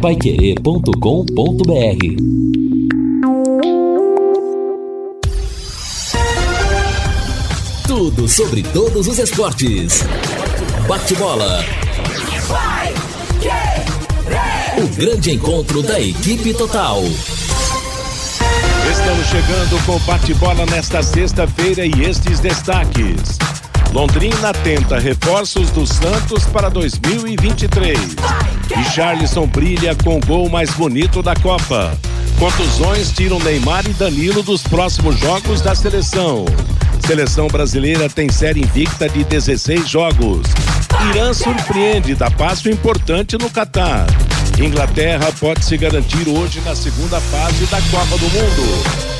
paiquerê.com.br Tudo sobre todos os esportes. Bate-bola. O grande encontro da equipe total. Estamos chegando com bate-bola nesta sexta-feira e estes destaques. Londrina tenta reforços do Santos para 2023. E Charlison brilha com o gol mais bonito da Copa. Contusões tiram Neymar e Danilo dos próximos jogos da seleção. Seleção brasileira tem série invicta de 16 jogos. Irã surpreende, dá passo importante no Catar. Inglaterra pode se garantir hoje na segunda fase da Copa do Mundo.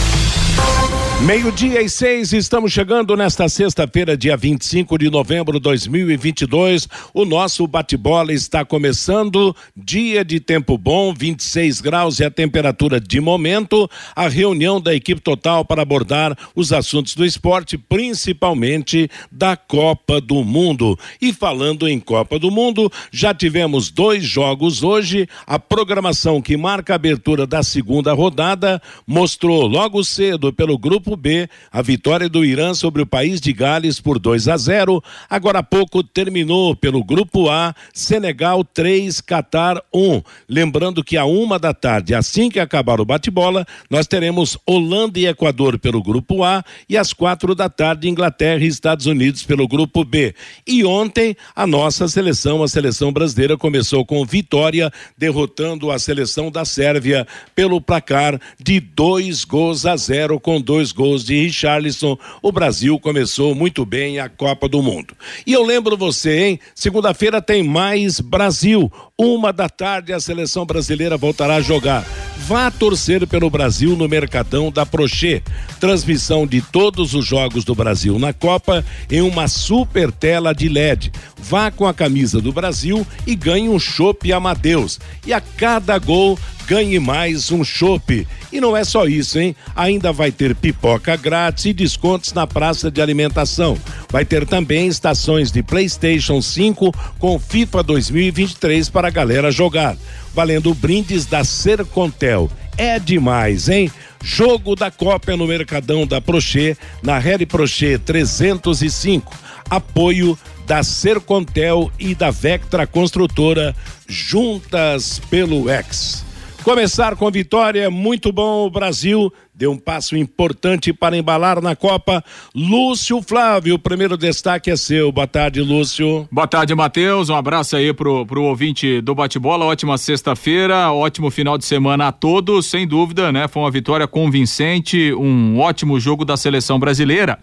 Meio-dia e seis, estamos chegando nesta sexta-feira, dia 25 de novembro de 2022. O nosso bate-bola está começando. Dia de tempo bom, 26 graus e a temperatura de momento. A reunião da equipe total para abordar os assuntos do esporte, principalmente da Copa do Mundo. E falando em Copa do Mundo, já tivemos dois jogos hoje. A programação que marca a abertura da segunda rodada mostrou logo cedo pelo grupo Grupo B, a vitória do Irã sobre o país de Gales por 2 a 0. Agora há pouco terminou pelo Grupo A, Senegal 3, Catar 1. Lembrando que a uma da tarde, assim que acabar o bate-bola, nós teremos Holanda e Equador pelo Grupo A e às quatro da tarde, Inglaterra e Estados Unidos pelo Grupo B. E ontem, a nossa seleção, a seleção brasileira, começou com vitória, derrotando a seleção da Sérvia pelo placar de dois gols a zero, com dois gols gols de Richarlison, o Brasil começou muito bem a Copa do Mundo. E eu lembro você, hein? Segunda-feira tem mais Brasil. Uma da tarde a seleção brasileira voltará a jogar. Vá torcer pelo Brasil no Mercadão da Prochê. Transmissão de todos os jogos do Brasil na Copa em uma super tela de LED. Vá com a camisa do Brasil e ganhe um chopp Amadeus. E a cada gol ganhe mais um chopp. E não é só isso, hein? Ainda vai ter pipoca grátis e descontos na praça de alimentação. Vai ter também estações de PlayStation 5 com FIFA 2023 para galera jogar. Valendo brindes da Sercontel. É demais, hein? Jogo da Copa no Mercadão da Prochê, na Rede Prochê 305. Apoio da Sercontel e da Vectra Construtora, juntas pelo X. Começar com vitória, muito bom. O Brasil deu um passo importante para embalar na Copa. Lúcio Flávio, o primeiro destaque é seu. Boa tarde, Lúcio. Boa tarde, Matheus. Um abraço aí pro, pro ouvinte do bate-bola. Ótima sexta-feira, ótimo final de semana a todos. Sem dúvida, né? Foi uma vitória convincente, um ótimo jogo da seleção brasileira.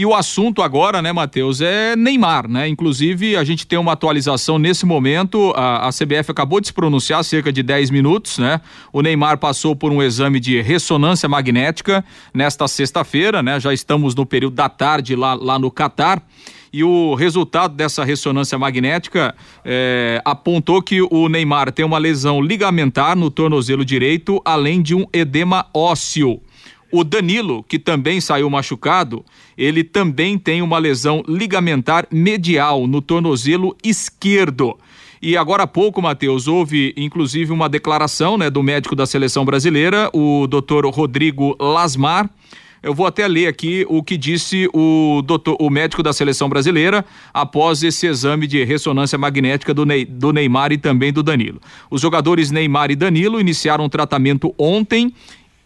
E o assunto agora, né, Matheus, é Neymar, né? Inclusive, a gente tem uma atualização nesse momento. A, a CBF acabou de se pronunciar há cerca de 10 minutos, né? O Neymar passou por um exame de ressonância magnética nesta sexta-feira, né? Já estamos no período da tarde lá, lá no Catar e o resultado dessa ressonância magnética é, apontou que o Neymar tem uma lesão ligamentar no tornozelo direito, além de um edema ósseo. O Danilo, que também saiu machucado, ele também tem uma lesão ligamentar medial no tornozelo esquerdo. E agora há pouco, Matheus, houve inclusive uma declaração né, do médico da seleção brasileira, o doutor Rodrigo Lasmar. Eu vou até ler aqui o que disse o, doutor, o médico da seleção brasileira após esse exame de ressonância magnética do, Ney, do Neymar e também do Danilo. Os jogadores Neymar e Danilo iniciaram o tratamento ontem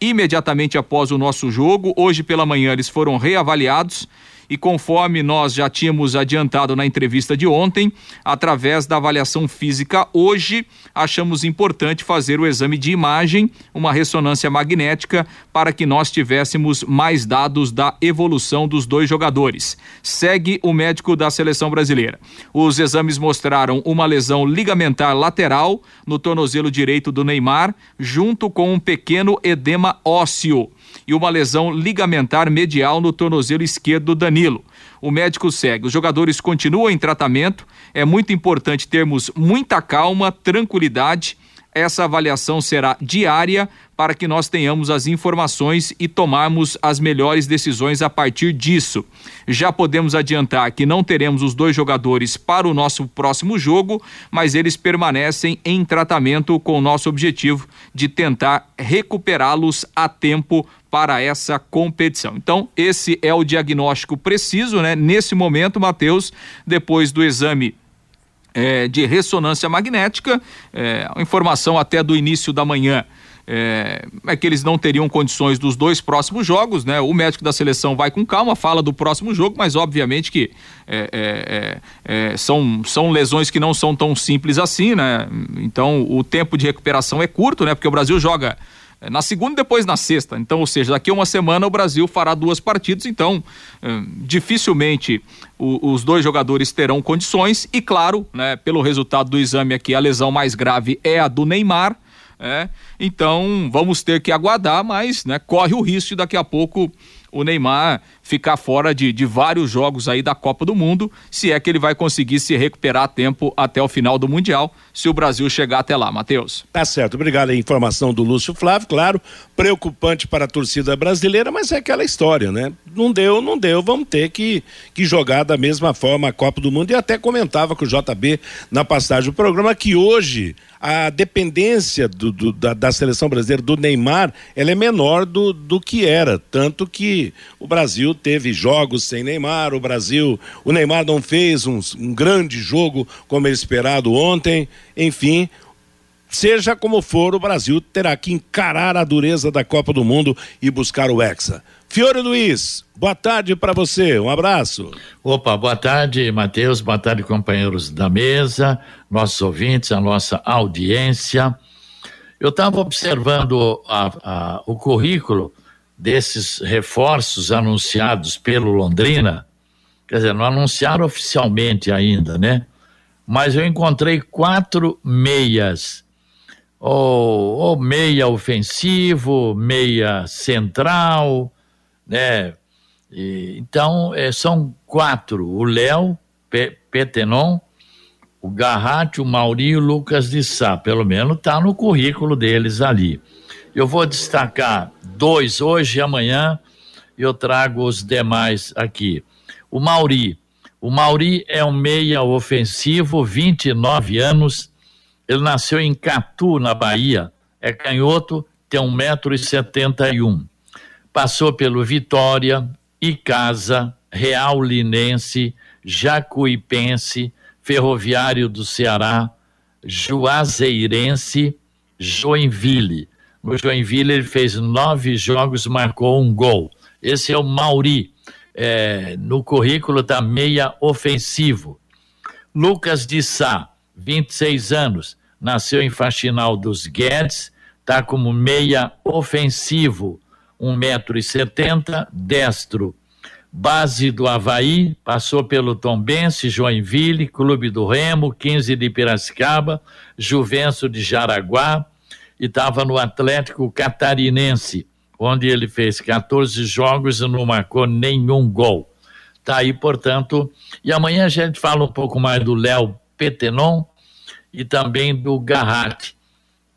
imediatamente após o nosso jogo. Hoje pela manhã eles foram reavaliados e conforme nós já tínhamos adiantado na entrevista de ontem, através da avaliação física hoje, achamos importante fazer o exame de imagem, uma ressonância magnética, para que nós tivéssemos mais dados da evolução dos dois jogadores. Segue o médico da seleção brasileira. Os exames mostraram uma lesão ligamentar lateral no tornozelo direito do Neymar, junto com um pequeno edema ósseo e uma lesão ligamentar medial no tornozelo esquerdo do Danilo. o médico segue. Os jogadores continuam em tratamento. É muito importante termos muita calma, tranquilidade. Essa avaliação será diária para que nós tenhamos as informações e tomarmos as melhores decisões a partir disso. Já podemos adiantar que não teremos os dois jogadores para o nosso próximo jogo, mas eles permanecem em tratamento com o nosso objetivo de tentar recuperá-los a tempo para essa competição. Então, esse é o diagnóstico preciso, né? Nesse momento, Matheus, depois do exame é, de ressonância magnética, é, informação até do início da manhã é, é, que eles não teriam condições dos dois próximos jogos, né? O médico da seleção vai com calma, fala do próximo jogo, mas obviamente que é, é, é, é são, são lesões que não são tão simples assim, né? Então o tempo de recuperação é curto, né? Porque o Brasil joga na segunda e depois na sexta. Então, ou seja, daqui a uma semana o Brasil fará duas partidas, então dificilmente o, os dois jogadores terão condições. E claro, né, pelo resultado do exame aqui, a lesão mais grave é a do Neymar, é, então vamos ter que aguardar, mas né, corre o risco de daqui a pouco o Neymar ficar fora de, de vários jogos aí da Copa do Mundo, se é que ele vai conseguir se recuperar a tempo até o final do Mundial, se o Brasil chegar até lá, Matheus. Tá certo, obrigado a informação do Lúcio Flávio, claro, preocupante para a torcida brasileira, mas é aquela história, né? Não deu, não deu, vamos ter que, que jogar da mesma forma a Copa do Mundo e até comentava com o JB na passagem do programa que hoje a dependência do, do, da, da, seleção brasileira do Neymar ela é menor do, do que era. Tanto que o Brasil teve jogos sem Neymar, o Brasil, o Neymar não fez um, um grande jogo como ele esperado ontem, enfim. Seja como for, o Brasil terá que encarar a dureza da Copa do Mundo e buscar o Hexa. Fiore Luiz, boa tarde para você, um abraço. Opa, boa tarde, Matheus, boa tarde, companheiros da mesa, nossos ouvintes, a nossa audiência. Eu estava observando a, a, o currículo desses reforços anunciados pelo Londrina, quer dizer, não anunciaram oficialmente ainda, né? Mas eu encontrei quatro meias ou, ou meia ofensivo, meia central, né? E, então, é, são quatro: o Léo Petenon, o Garratti, o Mauri e o Lucas de Sá. Pelo menos está no currículo deles ali. Eu vou destacar dois hoje e amanhã, eu trago os demais aqui. O Mauri. O Mauri é um meia ofensivo, 29 anos. Ele nasceu em Catu, na Bahia. É canhoto, tem 1,71m passou pelo Vitória, Icasa, Real Linense, Jacuipense, Ferroviário do Ceará, Juazeirense, Joinville. No Joinville fez nove jogos, marcou um gol. Esse é o Mauri, é, no currículo da meia ofensivo. Lucas de Sá, 26 anos, nasceu em Faxinal dos Guedes, está como meia ofensivo um metro e setenta, destro. Base do Havaí, passou pelo Tombense, Joinville, Clube do Remo, 15 de Piracicaba, Juvenço de Jaraguá e estava no Atlético Catarinense, onde ele fez 14 jogos e não marcou nenhum gol. Tá aí, portanto, e amanhã a gente fala um pouco mais do Léo Petenon e também do Garratti.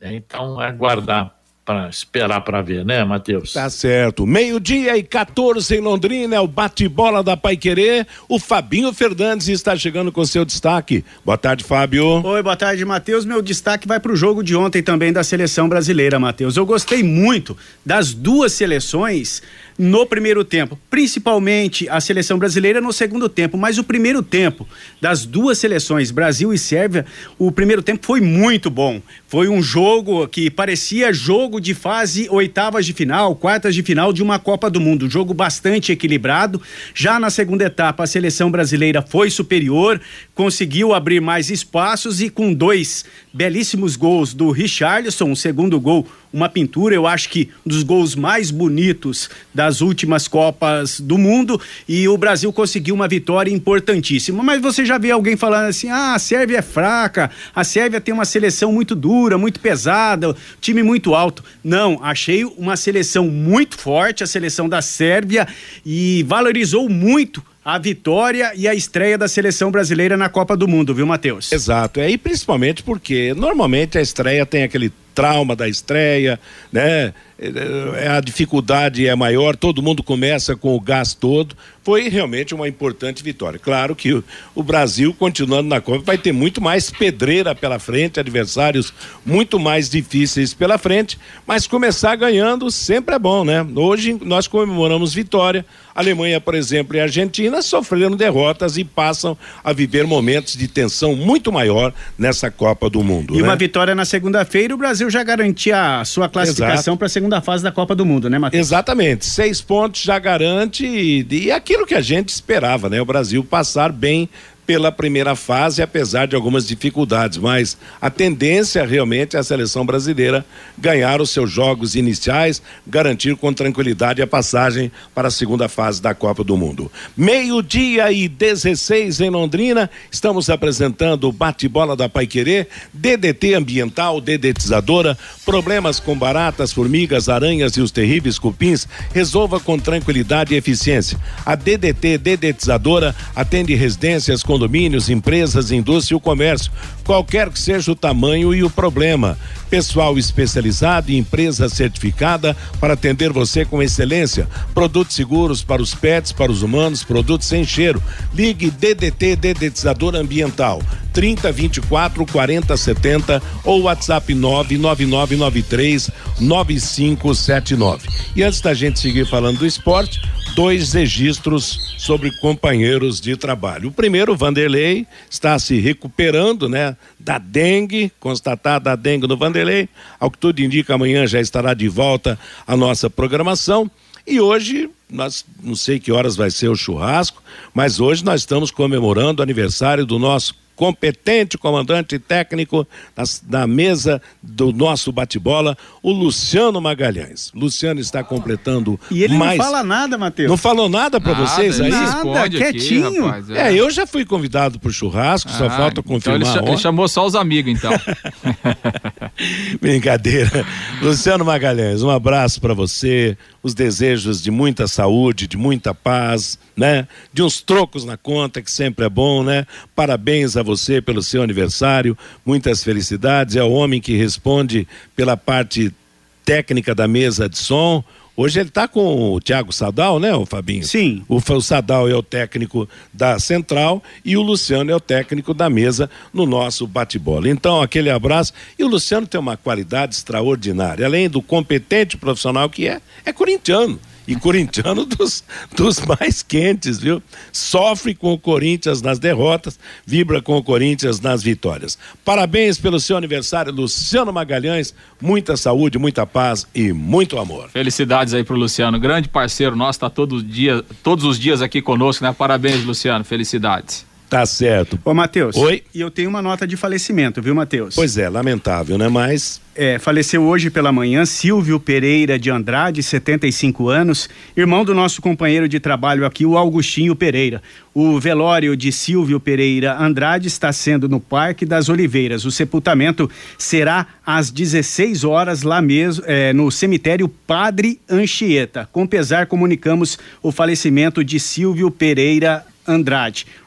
Então, aguardar para esperar para ver, né, Matheus? Tá certo. Meio-dia e 14 em Londrina, é o bate-bola da Pai Querer. O Fabinho Fernandes está chegando com seu destaque. Boa tarde, Fábio. Oi, boa tarde, Matheus. Meu destaque vai para o jogo de ontem também da seleção brasileira, Matheus. Eu gostei muito das duas seleções no primeiro tempo, principalmente a seleção brasileira no segundo tempo, mas o primeiro tempo das duas seleções, Brasil e Sérvia, o primeiro tempo foi muito bom. Foi um jogo que parecia jogo de fase oitavas de final, quartas de final de uma Copa do Mundo, jogo bastante equilibrado. Já na segunda etapa, a seleção brasileira foi superior, conseguiu abrir mais espaços e com dois belíssimos gols do Richarlison, o segundo gol uma pintura, eu acho que um dos gols mais bonitos das últimas Copas do Mundo e o Brasil conseguiu uma vitória importantíssima. Mas você já vê alguém falando assim: ah, a Sérvia é fraca, a Sérvia tem uma seleção muito dura, muito pesada, time muito alto. Não, achei uma seleção muito forte, a seleção da Sérvia, e valorizou muito a vitória e a estreia da seleção brasileira na Copa do Mundo, viu, Matheus? Exato. É, e principalmente porque normalmente a estreia tem aquele trauma da estreia, né? É, a dificuldade é maior, todo mundo começa com o gás todo. Foi realmente uma importante vitória. Claro que o Brasil, continuando na Copa, vai ter muito mais pedreira pela frente, adversários muito mais difíceis pela frente, mas começar ganhando sempre é bom, né? Hoje nós comemoramos vitória. Alemanha, por exemplo, e Argentina sofreram derrotas e passam a viver momentos de tensão muito maior nessa Copa do Mundo. E né? uma vitória na segunda-feira, o Brasil já garantia a sua classificação para a segunda fase da Copa do Mundo, né, Matheus? Exatamente. Seis pontos já garante e, e aquilo que a gente esperava, né? O Brasil passar bem pela primeira fase, apesar de algumas dificuldades, mas a tendência realmente é a seleção brasileira ganhar os seus jogos iniciais, garantir com tranquilidade a passagem para a segunda fase da Copa do Mundo. Meio-dia e 16 em Londrina, estamos apresentando o bate-bola da Paiquerê, DDT ambiental, dedetizadora, problemas com baratas, formigas, aranhas e os terríveis cupins, resolva com tranquilidade e eficiência. A DDT dedetizadora atende residências com condomínios, empresas, indústria e o comércio, qualquer que seja o tamanho e o problema. Pessoal especializado e empresa certificada para atender você com excelência. Produtos seguros para os pets, para os humanos, produtos sem cheiro. Ligue DDT Dedetizador Ambiental 30 24 40 70 ou WhatsApp 99993 9579. E antes da gente seguir falando do esporte, dois registros sobre companheiros de trabalho. O primeiro, Vanderlei, está se recuperando, né, da dengue, constatada a dengue no Vanderlei. Ao que tudo indica, amanhã já estará de volta a nossa programação. E hoje, nós não sei que horas vai ser o churrasco, mas hoje nós estamos comemorando o aniversário do nosso competente comandante técnico na, na mesa do nosso bate-bola, o Luciano Magalhães. Luciano está completando E ele mais... não fala nada, Matheus. Não falou nada para vocês aí? Nada, quietinho. rapaz, É, eu já fui convidado pro churrasco, só Ah, falta então confirmar. ele, cha- ele chamou só os amigos, então. Brincadeira. Luciano Magalhães, um abraço para você, os desejos de muita saúde, de muita paz, né? De uns trocos na conta, que sempre é bom, né? Parabéns a você pelo seu aniversário, muitas felicidades. É o homem que responde pela parte técnica da mesa de som. Hoje ele está com o Thiago Sadal, né, o Fabinho? Sim. O, o Sadal é o técnico da central e o Luciano é o técnico da mesa no nosso bate-bola. Então, aquele abraço. E o Luciano tem uma qualidade extraordinária. Além do competente profissional que é, é corintiano. E corintiano dos, dos mais quentes, viu? Sofre com o Corinthians nas derrotas, vibra com o Corinthians nas vitórias. Parabéns pelo seu aniversário, Luciano Magalhães. Muita saúde, muita paz e muito amor. Felicidades aí pro Luciano, grande parceiro nosso, tá todo dia, todos os dias aqui conosco, né? Parabéns, Luciano, felicidades. Tá certo. Ô, Matheus. Oi. E eu tenho uma nota de falecimento, viu, Matheus? Pois é, lamentável, né? Mas É, faleceu hoje pela manhã Silvio Pereira de Andrade, 75 anos, irmão do nosso companheiro de trabalho aqui, o Augustinho Pereira. O velório de Silvio Pereira Andrade está sendo no Parque das Oliveiras. O sepultamento será às 16 horas lá mesmo, é, no cemitério Padre Anchieta. Com pesar, comunicamos o falecimento de Silvio Pereira Andrade.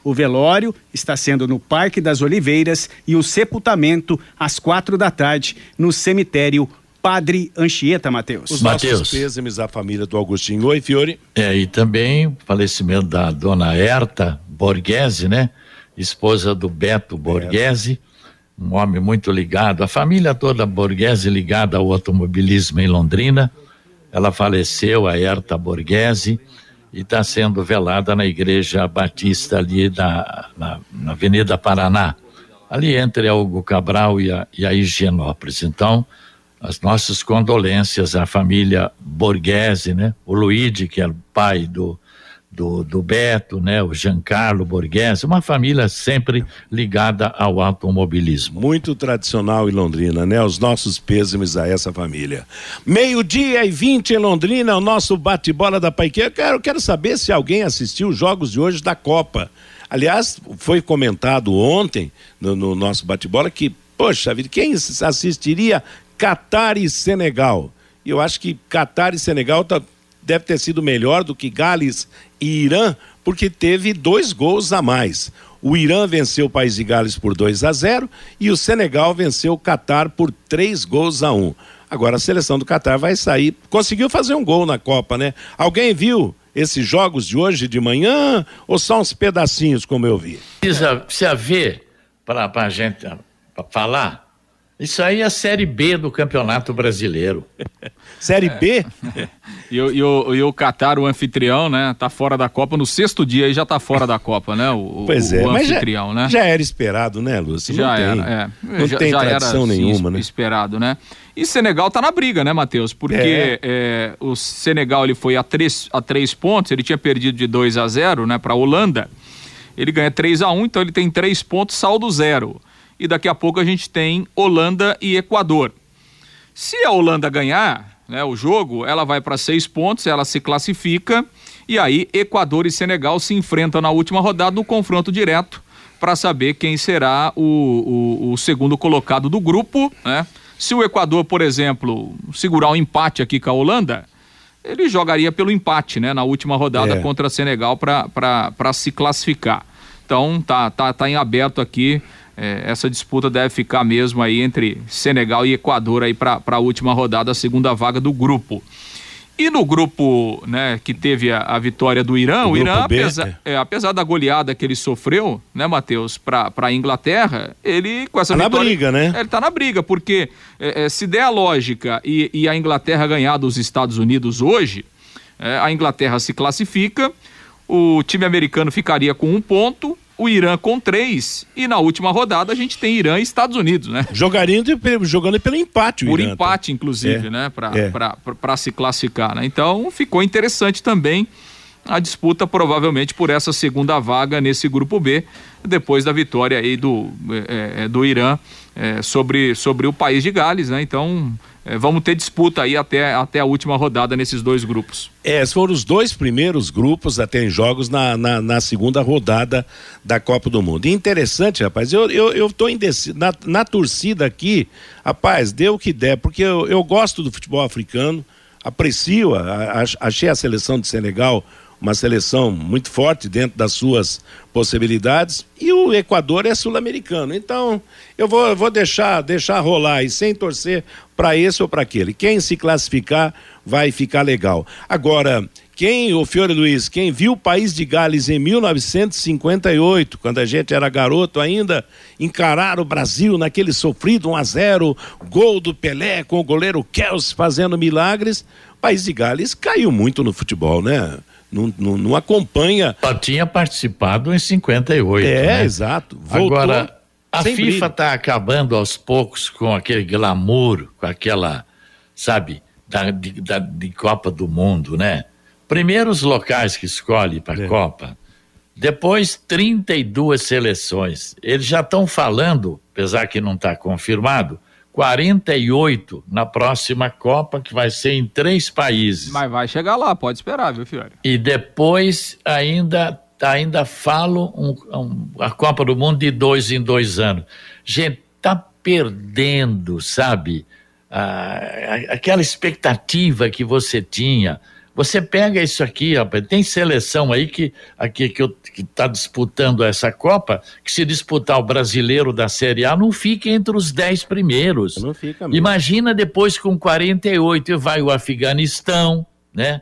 O velório está sendo no Parque das Oliveiras e o sepultamento às quatro da tarde no cemitério Padre Anchieta, Matheus. os Mateus. nossos pêsames à família do Agostinho. Oi, Fiore. É, e também o falecimento da dona Herta Borghese, né? Esposa do Beto Borghese, um homem muito ligado, a família toda Borghese ligada ao automobilismo em Londrina. Ela faleceu, a Herta Borghese, e está sendo velada na Igreja Batista ali da, na, na Avenida Paraná, ali entre a Hugo Cabral e a, e a Higienópolis. Então, as nossas condolências à família Borghese, né? O Luigi, que é o pai do, do, do Beto, né? O Giancarlo Borghese, uma família sempre ligada ao automobilismo. Muito tradicional em Londrina, né? Os nossos pêsames a essa família. Meio-dia e 20 em Londrina, o nosso bate-bola da Paiqueira. Quero, quero saber se alguém assistiu os jogos de hoje da Copa. Aliás, foi comentado ontem no, no nosso bate-bola que, poxa vida, quem assistiria Catar e Senegal? E eu acho que Catar e Senegal tá, deve ter sido melhor do que Gales e Irã, porque teve dois gols a mais. O Irã venceu o País de Gales por 2 a 0 e o Senegal venceu o Catar por três gols a um. Agora a seleção do Catar vai sair. Conseguiu fazer um gol na Copa, né? Alguém viu esses jogos de hoje de manhã ou só uns pedacinhos, como eu vi? Precisa, precisa ver para a gente pra falar. Isso aí é a Série B do Campeonato Brasileiro. série B? e, o, e, o, e o Qatar, o anfitrião, né? Tá fora da Copa. No sexto dia aí já tá fora da Copa, né? O, pois é, o anfitrião, já, né? Já era esperado, né, Lúcio? Já não era, tem, é. Não já, tem já tradição era, nenhuma, sim, né? Esperado, né? E Senegal tá na briga, né, Matheus? Porque é. É, o Senegal ele foi a três, a três pontos, ele tinha perdido de 2 a 0 né, para a Holanda. Ele ganha 3 a 1 então ele tem três pontos, saldo zero e daqui a pouco a gente tem Holanda e Equador. Se a Holanda ganhar né, o jogo, ela vai para seis pontos, ela se classifica e aí Equador e Senegal se enfrentam na última rodada no confronto direto para saber quem será o, o, o, segundo colocado do grupo. Né? Se o Equador, por exemplo, segurar um empate aqui com a Holanda, ele jogaria pelo empate né, na última rodada é. contra Senegal para se classificar. Então tá, tá, tá em aberto aqui é, essa disputa deve ficar mesmo aí entre Senegal e Equador aí para a última rodada, a segunda vaga do grupo. E no grupo, né, que teve a, a vitória do Irã, o, o Irã, B, apesar, é. É, apesar da goleada que ele sofreu, né, Matheus, para a Inglaterra, ele com essa tá vitória. na briga, né? Ele tá na briga, porque é, é, se der a lógica e, e, a Inglaterra ganhar dos Estados Unidos hoje, é, a Inglaterra se classifica, o time americano ficaria com um ponto, o Irã com três e na última rodada a gente tem Irã e Estados Unidos, né? Jogando, jogando pelo empate, Por Irã, tá? empate, tá? inclusive, é. né? Para é. se classificar, né? Então ficou interessante também a disputa provavelmente por essa segunda vaga nesse grupo B, depois da vitória aí do, é, é do Irã é, sobre, sobre o país de Gales, né? Então vamos ter disputa aí até, até a última rodada nesses dois grupos. É, foram os dois primeiros grupos até em jogos na, na, na, segunda rodada da Copa do Mundo. E interessante, rapaz, eu, eu, eu tô indeciso, na, na torcida aqui, rapaz, deu o que der, porque eu, eu gosto do futebol africano, aprecio, a, a, achei a seleção de Senegal uma seleção muito forte dentro das suas possibilidades e o Equador é sul-americano. Então, eu vou, vou deixar, deixar rolar e sem torcer para esse ou para aquele. Quem se classificar vai ficar legal. Agora, quem, o Fiore Luiz, quem viu o país de Gales em 1958, quando a gente era garoto ainda, encarar o Brasil naquele sofrido 1 a 0, gol do Pelé com o goleiro Kels fazendo milagres, país de Gales caiu muito no futebol, né? Não, não, não acompanha. Só tinha participado em 58. É, né? exato. Voltou Agora, a FIFA está acabando aos poucos com aquele glamour, com aquela, sabe, da, de, da, de Copa do Mundo, né? Primeiro os locais que escolhe para a é. Copa, depois 32 seleções. Eles já estão falando, apesar que não está confirmado, 48 na próxima Copa, que vai ser em três países. Mas vai chegar lá, pode esperar, viu, Fiore? E depois ainda ainda falo um, um, a Copa do Mundo de dois em dois anos. Gente, tá perdendo, sabe? Ah, aquela expectativa que você tinha você pega isso aqui, rapaz, tem seleção aí que aqui que está disputando essa Copa, que se disputar o brasileiro da Série A, não fica entre os dez primeiros. Não fica mesmo. Imagina depois com 48 vai o Afeganistão, né?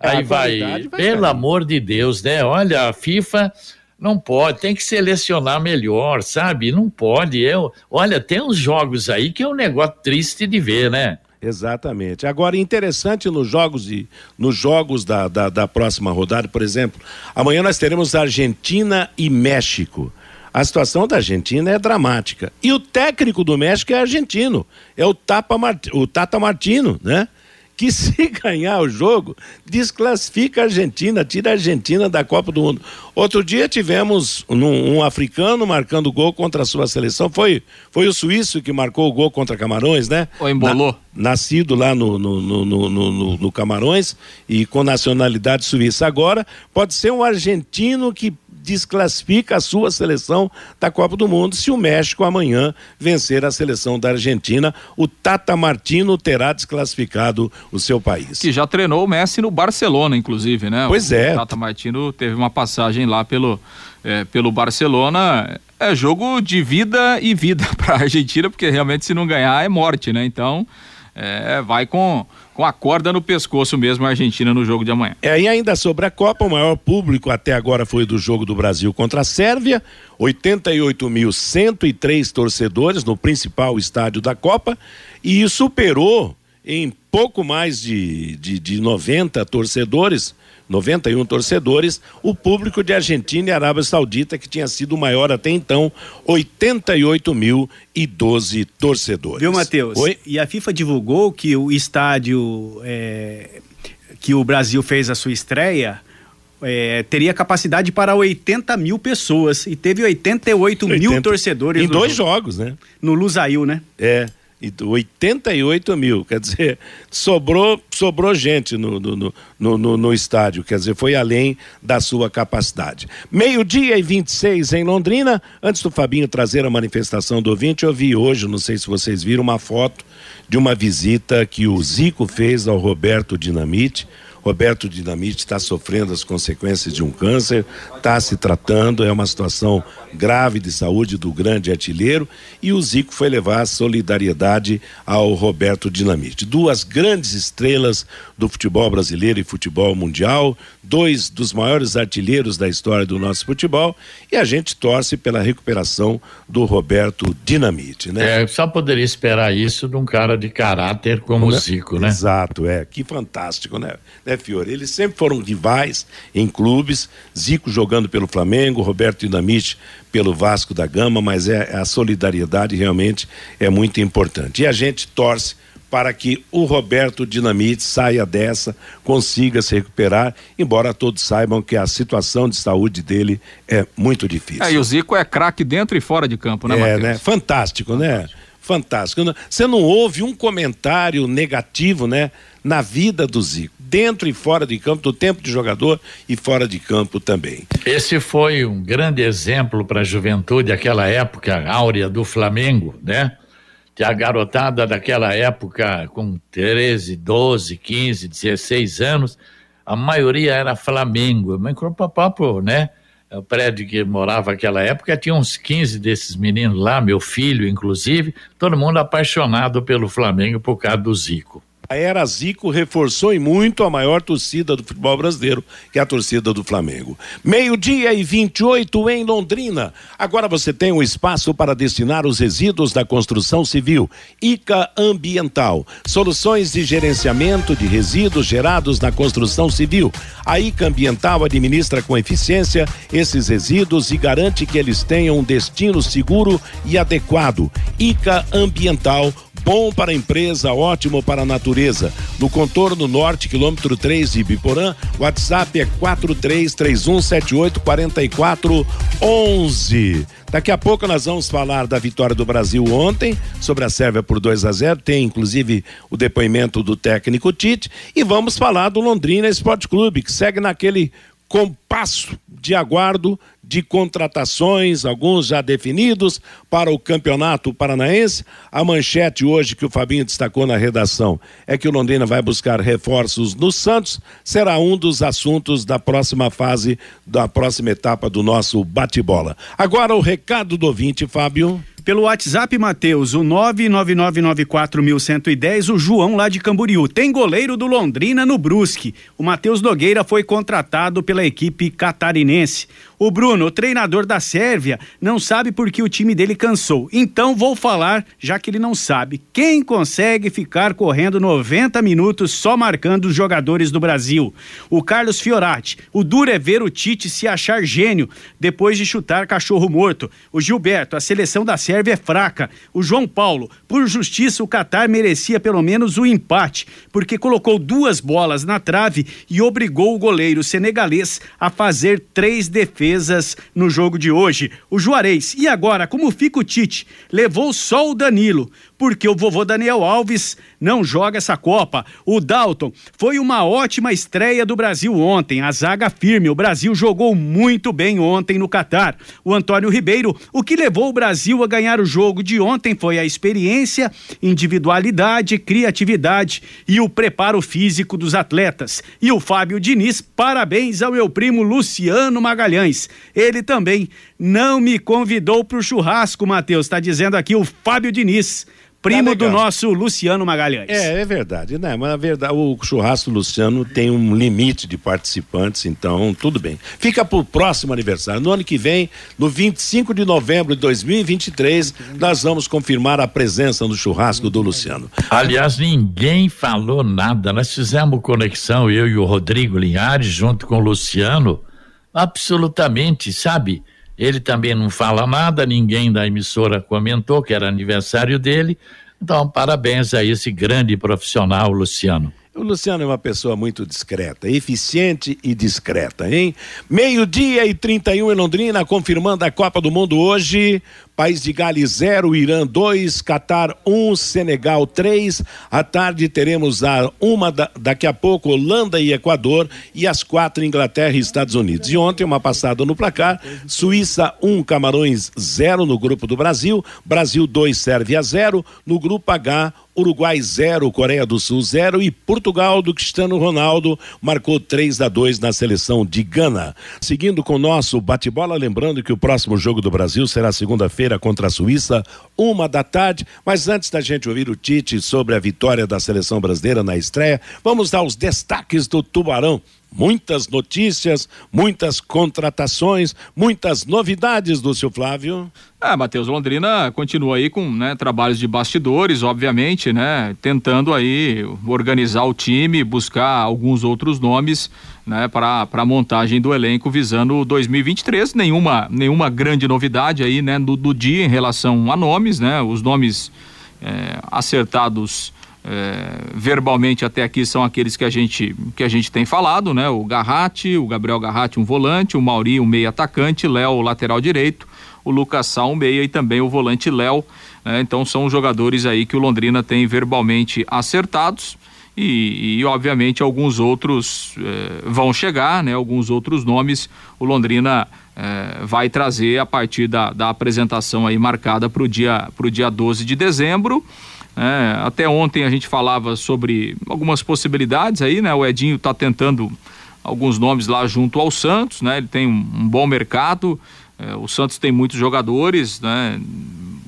É, aí vai, vai pelo cair. amor de Deus, né? Olha, a FIFA não pode, tem que selecionar melhor, sabe? Não pode. Eu, olha, tem uns jogos aí que é um negócio triste de ver, né? Exatamente. Agora, interessante nos jogos, de, nos jogos da, da, da próxima rodada, por exemplo, amanhã nós teremos Argentina e México. A situação da Argentina é dramática. E o técnico do México é argentino, é o, Tapa Mart... o Tata Martino, né? Que se ganhar o jogo, desclassifica a Argentina, tira a Argentina da Copa do Mundo. Outro dia tivemos um, um, africano marcando gol contra a sua seleção, foi, foi o suíço que marcou o gol contra Camarões, né? O embolou. Na, nascido lá no no, no, no, no, Camarões e com nacionalidade suíça. Agora, pode ser um argentino que desclassifica a sua seleção da Copa do Mundo se o México amanhã vencer a seleção da Argentina. O Tata Martino terá desclassificado o seu país. Que já treinou o Messi no Barcelona, inclusive, né? Pois o é. O Tata Martino teve uma passagem lá pelo, é, pelo Barcelona. É jogo de vida e vida para a Argentina, porque realmente se não ganhar é morte, né? Então, é, vai com com a corda no pescoço mesmo a Argentina no jogo de amanhã. É, e ainda sobre a Copa, o maior público até agora foi do jogo do Brasil contra a Sérvia, 88.103 torcedores no principal estádio da Copa e superou em pouco mais de, de, de 90 torcedores 91 torcedores, o público de Argentina e Arábia Saudita, que tinha sido o maior até então, 88 mil e 12 torcedores. Viu, Matheus? Oi? E a FIFA divulgou que o estádio é, que o Brasil fez a sua estreia. É, teria capacidade para 80 mil pessoas e teve 88 80, mil torcedores em dois jogo. jogos, né? No Lusail, né? É. 88 mil, quer dizer, sobrou, sobrou gente no, no, no, no, no estádio, quer dizer, foi além da sua capacidade. Meio-dia e 26 em Londrina, antes do Fabinho trazer a manifestação do ouvinte, eu vi hoje, não sei se vocês viram, uma foto de uma visita que o Zico fez ao Roberto Dinamite. Roberto Dinamite está sofrendo as consequências de um câncer, está se tratando, é uma situação grave de saúde do grande artilheiro e o Zico foi levar a solidariedade ao Roberto Dinamite. Duas grandes estrelas do futebol brasileiro e futebol mundial, dois dos maiores artilheiros da história do nosso futebol e a gente torce pela recuperação do Roberto Dinamite, né? É, só poderia esperar isso de um cara de caráter como o Zico, né? Exato, é. Que fantástico, né? Né, Fiore? Eles sempre foram rivais em clubes, Zico jogando pelo Flamengo, Roberto Dinamite pelo Vasco da Gama, mas é a solidariedade realmente é muito importante. E a gente torce para que o Roberto Dinamite saia dessa, consiga se recuperar, embora todos saibam que a situação de saúde dele é muito difícil. É, e o Zico é craque dentro e fora de campo, né, É, Matheus? né? Fantástico, né? Fantástico. Você não ouve um comentário negativo, né? Na vida do Zico, dentro e fora de campo, do tempo de jogador e fora de campo também. Esse foi um grande exemplo para a juventude, aquela época áurea do Flamengo, né? Que a garotada daquela época, com 13, 12, 15, 16 anos, a maioria era Flamengo. Mas papo, né? O prédio que morava naquela época tinha uns 15 desses meninos lá, meu filho, inclusive, todo mundo apaixonado pelo Flamengo por causa do Zico. A era Zico reforçou e muito a maior torcida do futebol brasileiro, que é a torcida do Flamengo. Meio-dia e 28 em Londrina. Agora você tem um espaço para destinar os resíduos da construção civil. ICA Ambiental. Soluções de gerenciamento de resíduos gerados na construção civil. A ICA Ambiental administra com eficiência esses resíduos e garante que eles tenham um destino seguro e adequado. ICA Ambiental bom para a empresa, ótimo para a natureza. No contorno norte, quilômetro 3 de Ibiporã, WhatsApp é 4331784411. Daqui a pouco nós vamos falar da vitória do Brasil ontem sobre a Sérvia por 2 a 0. Tem inclusive o depoimento do técnico Tite e vamos falar do Londrina Esporte Clube, que segue naquele compasso de aguardo de contratações, alguns já definidos para o Campeonato Paranaense. A manchete hoje que o Fabinho destacou na redação é que o Londrina vai buscar reforços no Santos. Será um dos assuntos da próxima fase, da próxima etapa do nosso bate-bola. Agora o recado do ouvinte, Fábio. Pelo WhatsApp, Matheus, o 9999110, o João lá de Camboriú. Tem goleiro do Londrina no Brusque. O Matheus Nogueira foi contratado pela equipe catarinense. O Bruno, o treinador da Sérvia, não sabe por que o time dele cansou. Então vou falar, já que ele não sabe. Quem consegue ficar correndo 90 minutos só marcando os jogadores do Brasil? O Carlos Fiorati. O duro é ver o Tite se achar gênio depois de chutar cachorro morto. O Gilberto, a seleção da Sérvia é fraca. O João Paulo, por justiça, o Catar merecia pelo menos o empate, porque colocou duas bolas na trave e obrigou o goleiro senegalês a fazer três defesas no jogo de hoje. O Juarez, e agora, como fica o Tite? Levou só o Danilo porque o vovô Daniel Alves não joga essa Copa. O Dalton foi uma ótima estreia do Brasil ontem. A zaga firme. O Brasil jogou muito bem ontem no Catar. O Antônio Ribeiro, o que levou o Brasil a ganhar o jogo de ontem foi a experiência, individualidade, criatividade e o preparo físico dos atletas. E o Fábio Diniz, parabéns ao meu primo Luciano Magalhães. Ele também não me convidou para o churrasco, Matheus. Está dizendo aqui o Fábio Diniz primo tá do nosso Luciano Magalhães. É, é verdade, né? Mas na verdade o churrasco do Luciano tem um limite de participantes, então tudo bem. Fica pro próximo aniversário. No ano que vem, no 25 de novembro de 2023, nós vamos confirmar a presença no churrasco do Luciano. Aliás, ninguém falou nada. Nós fizemos conexão, eu e o Rodrigo Linhares, junto com o Luciano, absolutamente, sabe? Ele também não fala nada, ninguém da emissora comentou que era aniversário dele. Então, parabéns a esse grande profissional, Luciano. O Luciano é uma pessoa muito discreta, eficiente e discreta, hein? Meio-dia e 31 em Londrina, confirmando a Copa do Mundo hoje. País de Gales 0, Irã 2, Catar 1, um, Senegal 3. À tarde teremos a uma da, daqui a pouco Holanda e Equador e às quatro Inglaterra e Estados Unidos. E ontem uma passada no placar, Suíça 1, um, Camarões 0 no grupo do Brasil, Brasil 2, Sérvia 0, no grupo H Uruguai 0, Coreia do Sul 0 e Portugal do Cristiano Ronaldo marcou 3 a 2 na seleção de Gana. Seguindo com o nosso bate-bola, lembrando que o próximo jogo do Brasil será segunda-feira feira contra a Suíça, uma da tarde. Mas antes da gente ouvir o Tite sobre a vitória da seleção brasileira na estreia, vamos dar os destaques do Tubarão muitas notícias, muitas contratações, muitas novidades do seu Flávio. É, Matheus Londrina continua aí com né, trabalhos de bastidores, obviamente, né? Tentando aí organizar o time, buscar alguns outros nomes né, para a montagem do elenco visando 2023. Nenhuma, nenhuma grande novidade aí, né, do, do dia em relação a nomes, né? Os nomes é, acertados é, verbalmente até aqui são aqueles que a gente que a gente tem falado, né? O Garratti, o Gabriel Garratti, um volante, o Mauri, um meio atacante, Léo, lateral direito, o Lucas Sá, um meia e também o volante Léo. Né? Então são jogadores aí que o Londrina tem verbalmente acertados. E, e, obviamente alguns outros eh, vão chegar, né? Alguns outros nomes o Londrina eh, vai trazer a partir da, da apresentação aí marcada para o dia, pro dia 12 de dezembro. É, até ontem a gente falava sobre algumas possibilidades aí, né? O Edinho está tentando alguns nomes lá junto ao Santos, né? Ele tem um, um bom mercado, é, o Santos tem muitos jogadores, né?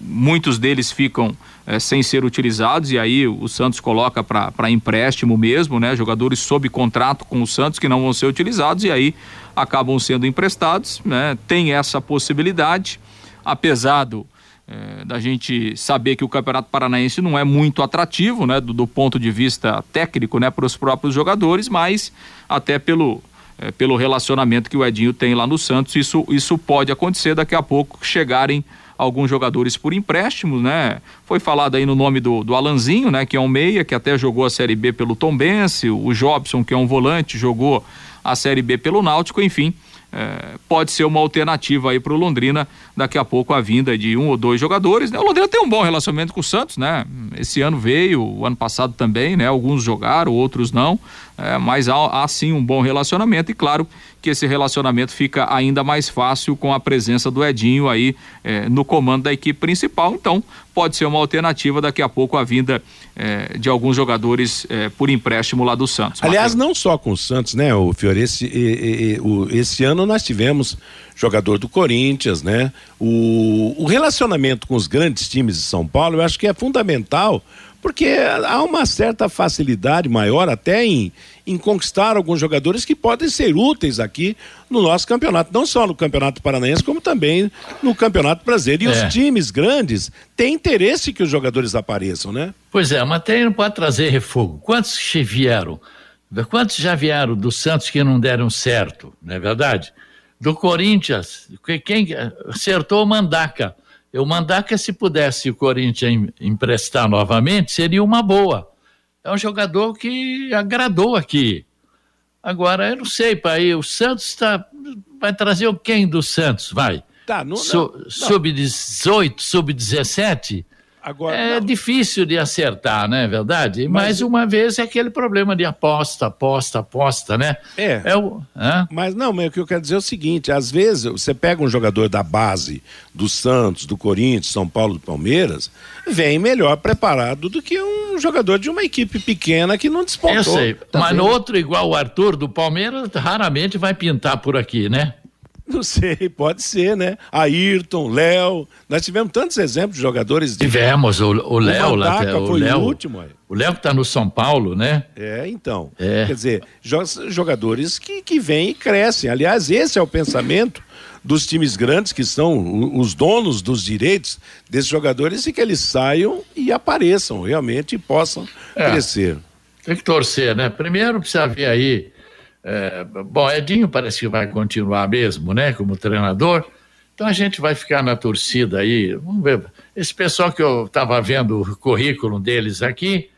Muitos deles ficam é, sem ser utilizados e aí o Santos coloca para empréstimo mesmo, né? Jogadores sob contrato com o Santos que não vão ser utilizados e aí acabam sendo emprestados, né? Tem essa possibilidade, apesar do é, da gente saber que o Campeonato Paranaense não é muito atrativo, né, do, do ponto de vista técnico, né, para os próprios jogadores, mas até pelo é, pelo relacionamento que o Edinho tem lá no Santos, isso isso pode acontecer daqui a pouco chegarem alguns jogadores por empréstimos, né? Foi falado aí no nome do, do Alanzinho, né, que é um meia que até jogou a Série B pelo Tombense, o Jobson que é um volante jogou a Série B pelo Náutico, enfim é, pode ser uma alternativa aí para o Londrina daqui a pouco a vinda de um ou dois jogadores. Né? O Londrina tem um bom relacionamento com o Santos, né? Esse ano veio, o ano passado também, né? Alguns jogaram, outros não, é, mas há, há sim um bom relacionamento e claro que esse relacionamento fica ainda mais fácil com a presença do Edinho aí é, no comando da equipe principal. Então pode ser uma alternativa daqui a pouco a vinda é, de alguns jogadores é, por empréstimo lá do Santos. Aliás, não só com o Santos, né, o Fiore, esse, e, e, o, esse ano nós tivemos jogador do Corinthians, né? O, o relacionamento com os grandes times de São Paulo, eu acho que é fundamental, porque há uma certa facilidade maior até em, em conquistar alguns jogadores que podem ser úteis aqui no nosso campeonato, não só no Campeonato Paranaense, como também no Campeonato Brasileiro. E é. os times grandes têm interesse que os jogadores apareçam, né? Pois é, mas tem, não pode trazer refogo. Quantos vieram? Quantos já vieram do Santos que não deram certo, não é verdade? Do Corinthians, quem acertou o Mandaca. Eu Mandaca, se pudesse o Corinthians emprestar novamente, seria uma boa. É um jogador que agradou aqui. Agora, eu não sei, pai, o Santos tá, vai trazer o quem do Santos? Vai. Tá, não, Sub-18, sub-17? Agora, é não. difícil de acertar, não é verdade? Mas, Mais uma vez é aquele problema de aposta, aposta, aposta, né? É. é o, Mas não, mas o que eu quero dizer é o seguinte: às vezes você pega um jogador da base do Santos, do Corinthians, São Paulo, do Palmeiras, vem melhor preparado do que um jogador de uma equipe pequena que não despontou. Eu sei, tá mas no outro igual o Arthur do Palmeiras, raramente vai pintar por aqui, né? Não sei, pode ser, né? Ayrton, Léo. Nós tivemos tantos exemplos de jogadores. De... Tivemos, o Léo lá. O foi Léo, o último. Aí. O Léo que está no São Paulo, né? É, então. É. Quer dizer, jogadores que, que vêm e crescem. Aliás, esse é o pensamento dos times grandes, que são os donos dos direitos desses jogadores, e que eles saiam e apareçam realmente e possam é. crescer. Tem que torcer, né? Primeiro precisa ver aí é, bom, Edinho parece que vai continuar mesmo, né, como treinador. Então a gente vai ficar na torcida aí. Vamos ver. Esse pessoal que eu estava vendo o currículo deles aqui,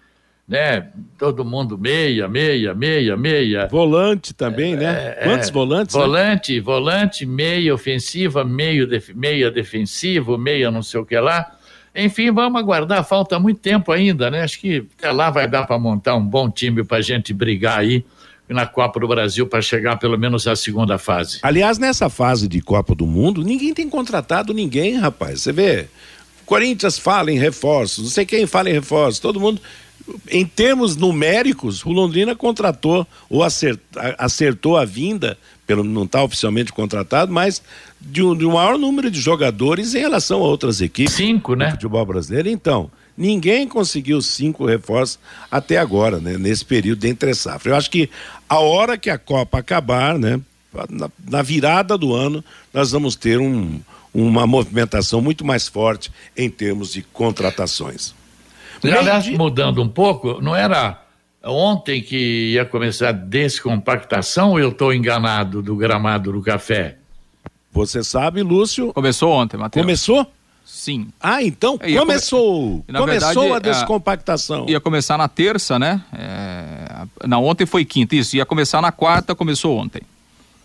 né? Todo mundo meia, meia, meia, meia. Volante também, né? é, né? Quantos é, volantes? Volante, né? volante, meia ofensiva, meio def, meia defensivo, meia não sei o que lá. Enfim, vamos aguardar. Falta muito tempo ainda, né? Acho que até lá vai dar para montar um bom time para a gente brigar aí na Copa do Brasil para chegar pelo menos à segunda fase. Aliás, nessa fase de Copa do Mundo, ninguém tem contratado ninguém, rapaz. Você vê, Corinthians fala em reforços, não sei quem fala em reforços, todo mundo. Em termos numéricos, o Londrina contratou ou acertou a vinda, pelo não está oficialmente contratado, mas de um, de um maior número de jogadores em relação a outras equipes. Cinco, né? Do futebol brasileiro. Então, Ninguém conseguiu cinco reforços até agora, né? Nesse período de entre safra. Eu acho que a hora que a Copa acabar, né? Na, na virada do ano, nós vamos ter um, uma movimentação muito mais forte em termos de contratações. Aliás, mudando um pouco, não era ontem que ia começar a descompactação ou eu estou enganado do gramado do café? Você sabe, Lúcio? Começou ontem, Matheus. Começou? Sim. Ah, então é, começou. Come... começou verdade, a descompactação. Ia começar na terça, né? É... Na ontem foi quinta, isso. Ia começar na quarta, começou ontem.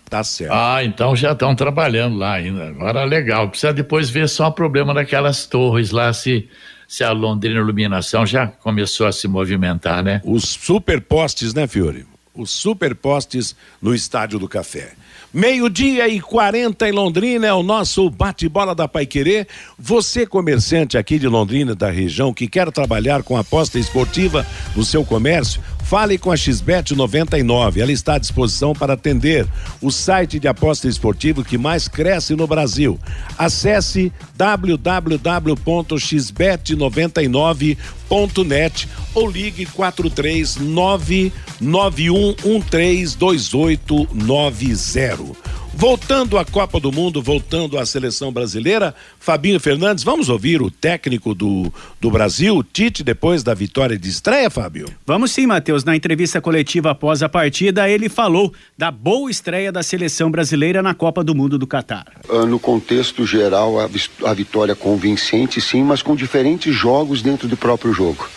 Tá certo. Ah, então já estão trabalhando lá ainda. Agora legal. Precisa depois ver só o problema daquelas torres lá, se, se a Londrina Iluminação já começou a se movimentar, né? Os superpostes, né, Fiore? Os superpostes no Estádio do Café. Meio-dia e 40 em Londrina é o nosso bate-bola da Paiquerê. Você, comerciante aqui de Londrina, da região, que quer trabalhar com aposta esportiva no seu comércio, Fale com a XBET 99. Ela está à disposição para atender o site de aposta esportiva que mais cresce no Brasil. Acesse www.xbet99.net ou ligue 439 91132890. Voltando à Copa do Mundo, voltando à seleção brasileira, Fabinho Fernandes, vamos ouvir o técnico do, do Brasil, Tite, depois da vitória de estreia, Fábio? Vamos sim, Matheus. Na entrevista coletiva após a partida, ele falou da boa estreia da seleção brasileira na Copa do Mundo do Catar. Ah, no contexto geral, a, a vitória convincente, sim, mas com diferentes jogos dentro do próprio jogo.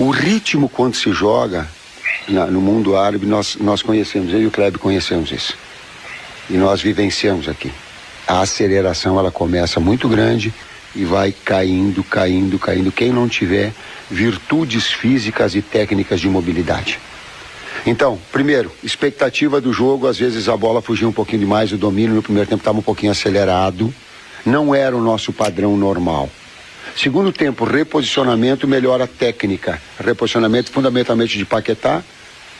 O ritmo quando se joga na, no mundo árabe, nós, nós conhecemos, eu e o Kleber conhecemos isso e nós vivenciamos aqui. A aceleração ela começa muito grande e vai caindo, caindo, caindo. Quem não tiver virtudes físicas e técnicas de mobilidade. Então, primeiro, expectativa do jogo, às vezes a bola fugia um pouquinho demais, o domínio no primeiro tempo estava um pouquinho acelerado, não era o nosso padrão normal. Segundo tempo, reposicionamento melhora técnica. Reposicionamento fundamentalmente de Paquetá,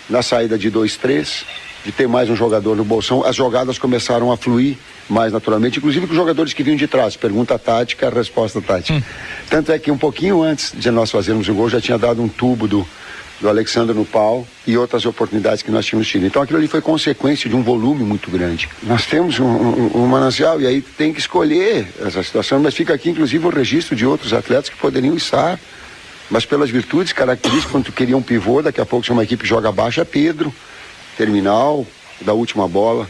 na saída de 2-3, de ter mais um jogador no bolsão, as jogadas começaram a fluir mais naturalmente, inclusive com os jogadores que vinham de trás. Pergunta tática, resposta tática. Hum. Tanto é que um pouquinho antes de nós fazermos o gol, já tinha dado um tubo do, do Alexandre no pau e outras oportunidades que nós tínhamos tido. Então aquilo ali foi consequência de um volume muito grande. Nós temos um, um, um manancial e aí tem que escolher essa situação, mas fica aqui inclusive o registro de outros atletas que poderiam estar, mas pelas virtudes, características, quando tu queria um pivô, daqui a pouco se uma equipe joga baixa, é Pedro terminal, da última bola,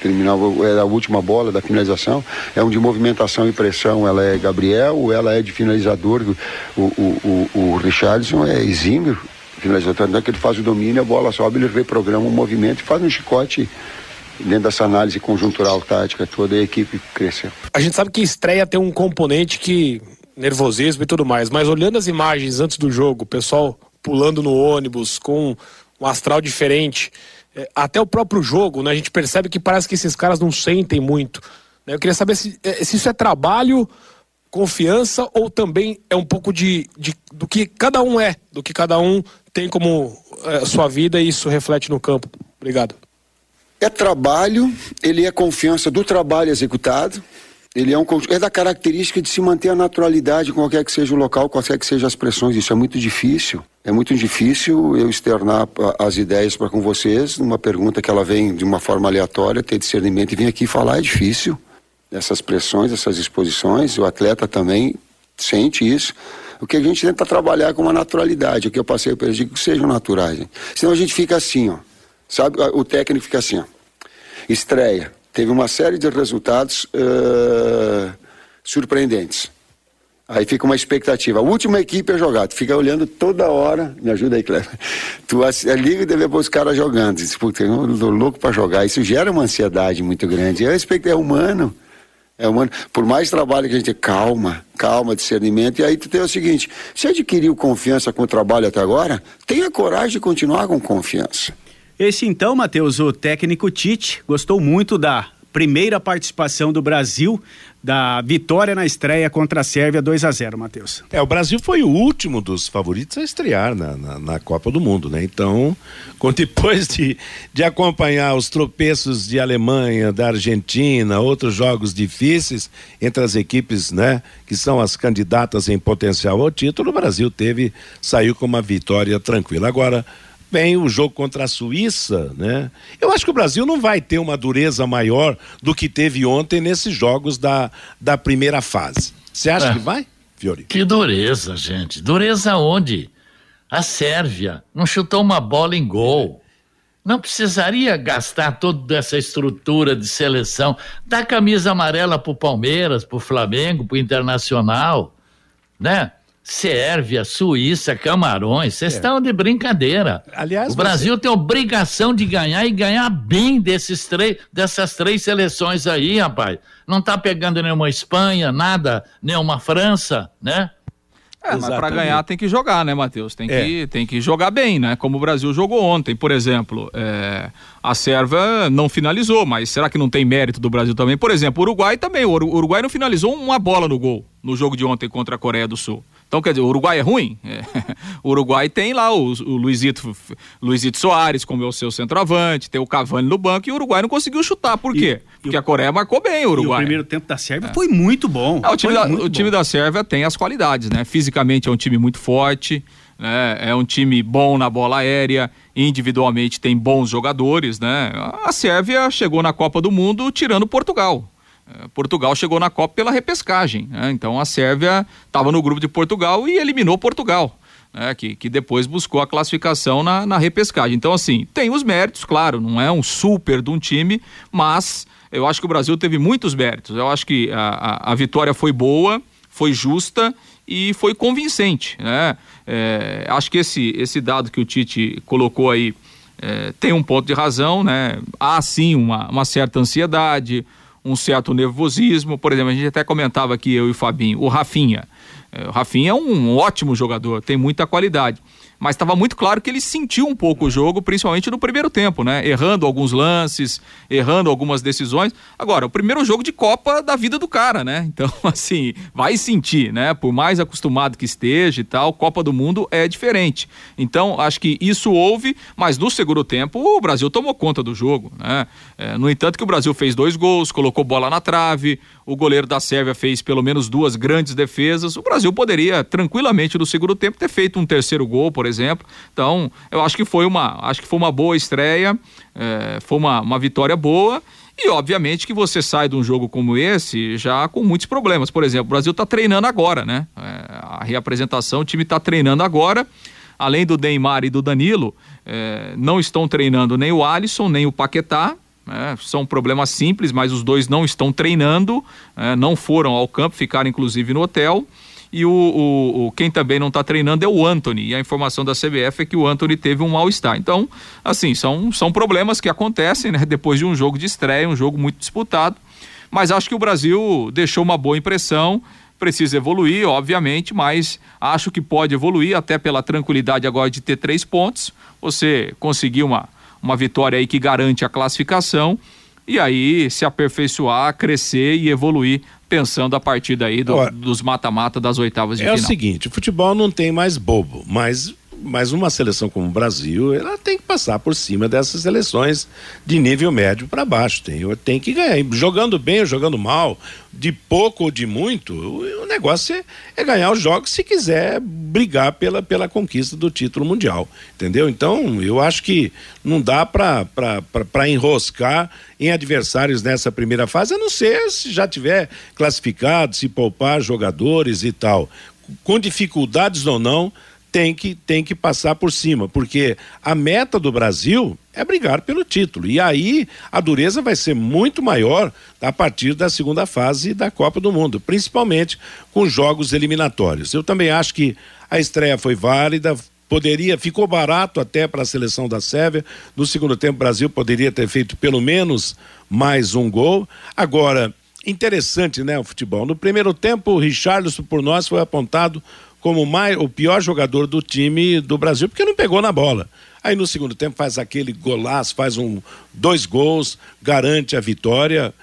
terminar era a última bola da finalização, é um de movimentação e pressão, ela é Gabriel, ela é de finalizador, o, o, o, o Richardson é exímio finalizador, não é que ele faz o domínio, a bola sobe, ele reprograma o movimento e faz um chicote dentro dessa análise conjuntural tática toda a equipe cresceu. A gente sabe que estreia tem um componente que nervosismo e tudo mais, mas olhando as imagens antes do jogo, o pessoal pulando no ônibus com um astral diferente, é, até o próprio jogo, né, a gente percebe que parece que esses caras não sentem muito. Né? Eu queria saber se, é, se isso é trabalho, confiança ou também é um pouco de, de do que cada um é, do que cada um tem como é, sua vida e isso reflete no campo. Obrigado. É trabalho, ele é confiança do trabalho executado, ele é, um, é da característica de se manter a naturalidade, qualquer que seja o local, qualquer que sejam as pressões. Isso é muito difícil. É muito difícil eu externar as ideias para com vocês, numa pergunta que ela vem de uma forma aleatória, ter discernimento e vir aqui falar é difícil. Essas pressões, essas exposições, o atleta também sente isso. O que a gente tenta trabalhar com uma naturalidade, o que eu passei para digo que sejam naturais. Senão a gente fica assim, ó. Sabe, o técnico fica assim, ó. Estreia. Teve uma série de resultados uh, surpreendentes. Aí fica uma expectativa. A última equipe a jogar, tu fica olhando toda hora. Me ajuda aí, Cleber. Tu liga e deve ver os caras jogando. Diz, Putz, eu tô louco para jogar. Isso gera uma ansiedade muito grande. É, é humano. É humano. Por mais trabalho que a gente calma, calma, discernimento. E aí tu tem o seguinte: se adquiriu confiança com o trabalho até agora, tenha coragem de continuar com confiança. Esse então, Matheus, o técnico Tite, gostou muito da primeira participação do Brasil da vitória na estreia contra a Sérvia 2 a 0 Matheus. É, o Brasil foi o último dos favoritos a estrear na, na, na, Copa do Mundo, né? Então, depois de, de acompanhar os tropeços de Alemanha, da Argentina, outros jogos difíceis entre as equipes, né? Que são as candidatas em potencial ao título, o Brasil teve, saiu com uma vitória tranquila. Agora, vem o jogo contra a Suíça, né? Eu acho que o Brasil não vai ter uma dureza maior do que teve ontem nesses jogos da, da primeira fase. Você acha é. que vai, Fiori? Que dureza, gente. Dureza onde? A Sérvia não chutou uma bola em gol. Não precisaria gastar toda essa estrutura de seleção. Dá camisa amarela pro Palmeiras, pro Flamengo, pro Internacional, né? Sérvia, Suíça, Camarões, vocês é. estão de brincadeira. Aliás, o Brasil você... tem obrigação de ganhar e ganhar bem desses três, dessas três seleções aí, rapaz. Não tá pegando nenhuma Espanha, nada, nenhuma França, né? É, mas para ganhar tem que jogar, né, Matheus? Tem, é. que, tem que jogar bem, né? Como o Brasil jogou ontem, por exemplo. É, a Sérvia não finalizou, mas será que não tem mérito do Brasil também? Por exemplo, o Uruguai também. O Uruguai não finalizou uma bola no gol no jogo de ontem contra a Coreia do Sul. Então, quer dizer, o Uruguai é ruim? É. O Uruguai tem lá o, o Luizito, Luizito Soares como é o seu centroavante, tem o Cavani no banco e o Uruguai não conseguiu chutar. Por quê? E, Porque e a Coreia marcou bem o Uruguai. o primeiro tempo da Sérvia é. foi muito bom. É, o time, da, o time da Sérvia tem as qualidades, né? Fisicamente é um time muito forte, né? é um time bom na bola aérea, individualmente tem bons jogadores, né? A Sérvia chegou na Copa do Mundo tirando Portugal. É, Portugal chegou na Copa pela repescagem. Né? Então a Sérvia estava no grupo de Portugal e eliminou Portugal. Né? Que, que depois buscou a classificação na, na repescagem. Então, assim, tem os méritos, claro, não é um super de um time, mas eu acho que o Brasil teve muitos méritos. Eu acho que a, a, a vitória foi boa, foi justa e foi convincente. Né? É, acho que esse, esse dado que o Tite colocou aí é, tem um ponto de razão, né? Há sim uma, uma certa ansiedade, um certo nervosismo. Por exemplo, a gente até comentava aqui, eu e o Fabinho, o Rafinha. É, o Rafinha é um ótimo jogador, tem muita qualidade mas estava muito claro que ele sentiu um pouco o jogo, principalmente no primeiro tempo, né? Errando alguns lances, errando algumas decisões. Agora, o primeiro jogo de Copa da vida do cara, né? Então, assim, vai sentir, né? Por mais acostumado que esteja e tal, Copa do Mundo é diferente. Então, acho que isso houve, mas no segundo tempo o Brasil tomou conta do jogo, né? É, no entanto que o Brasil fez dois gols, colocou bola na trave, o goleiro da Sérvia fez pelo menos duas grandes defesas. O Brasil poderia tranquilamente no segundo tempo ter feito um terceiro gol, por exemplo. Então, eu acho que foi uma, acho que foi uma boa estreia, é, foi uma, uma vitória boa. E obviamente que você sai de um jogo como esse já com muitos problemas. Por exemplo, o Brasil está treinando agora, né? É, a reapresentação, o time está treinando agora. Além do Neymar e do Danilo, é, não estão treinando nem o Alisson, nem o Paquetá É, são problemas simples, mas os dois não estão treinando, é, não foram ao campo, ficaram inclusive no hotel. E o, o, o quem também não está treinando é o Anthony. E a informação da CBF é que o Anthony teve um mal-estar. Então, assim, são, são problemas que acontecem né, depois de um jogo de estreia, um jogo muito disputado. Mas acho que o Brasil deixou uma boa impressão precisa evoluir, obviamente, mas acho que pode evoluir até pela tranquilidade agora de ter três pontos. Você conseguir uma, uma vitória aí que garante a classificação e aí se aperfeiçoar, crescer e evoluir pensando a partir daí do, dos mata-mata das oitavas de é final. É o seguinte, o futebol não tem mais bobo, mas mas uma seleção como o Brasil, ela tem que passar por cima dessas seleções de nível médio para baixo. Tem, tem que ganhar. Jogando bem ou jogando mal, de pouco ou de muito, o, negócio é, é, ganhar os jogos se quiser brigar pela, pela conquista do título mundial. Entendeu? Então, eu acho que não dá para enroscar em adversários nessa primeira fase, a não ser se já tiver classificado, se poupar jogadores e tal. Com dificuldades ou não, tem que, tem que passar por cima, porque a meta do Brasil é brigar pelo título. E aí a dureza vai ser muito maior a partir da segunda fase da Copa do Mundo, principalmente com jogos eliminatórios. Eu também acho que a estreia foi válida, poderia, ficou barato até para a seleção da Sérvia. No segundo tempo, o Brasil poderia ter feito pelo menos mais um gol. Agora, interessante, né, o futebol. No primeiro tempo, o Richarlison, por nós, foi apontado como mais, o pior jogador do time do Brasil, porque não pegou na bola. Aí no segundo tempo faz aquele golaço, faz um dois gols, garante a vitória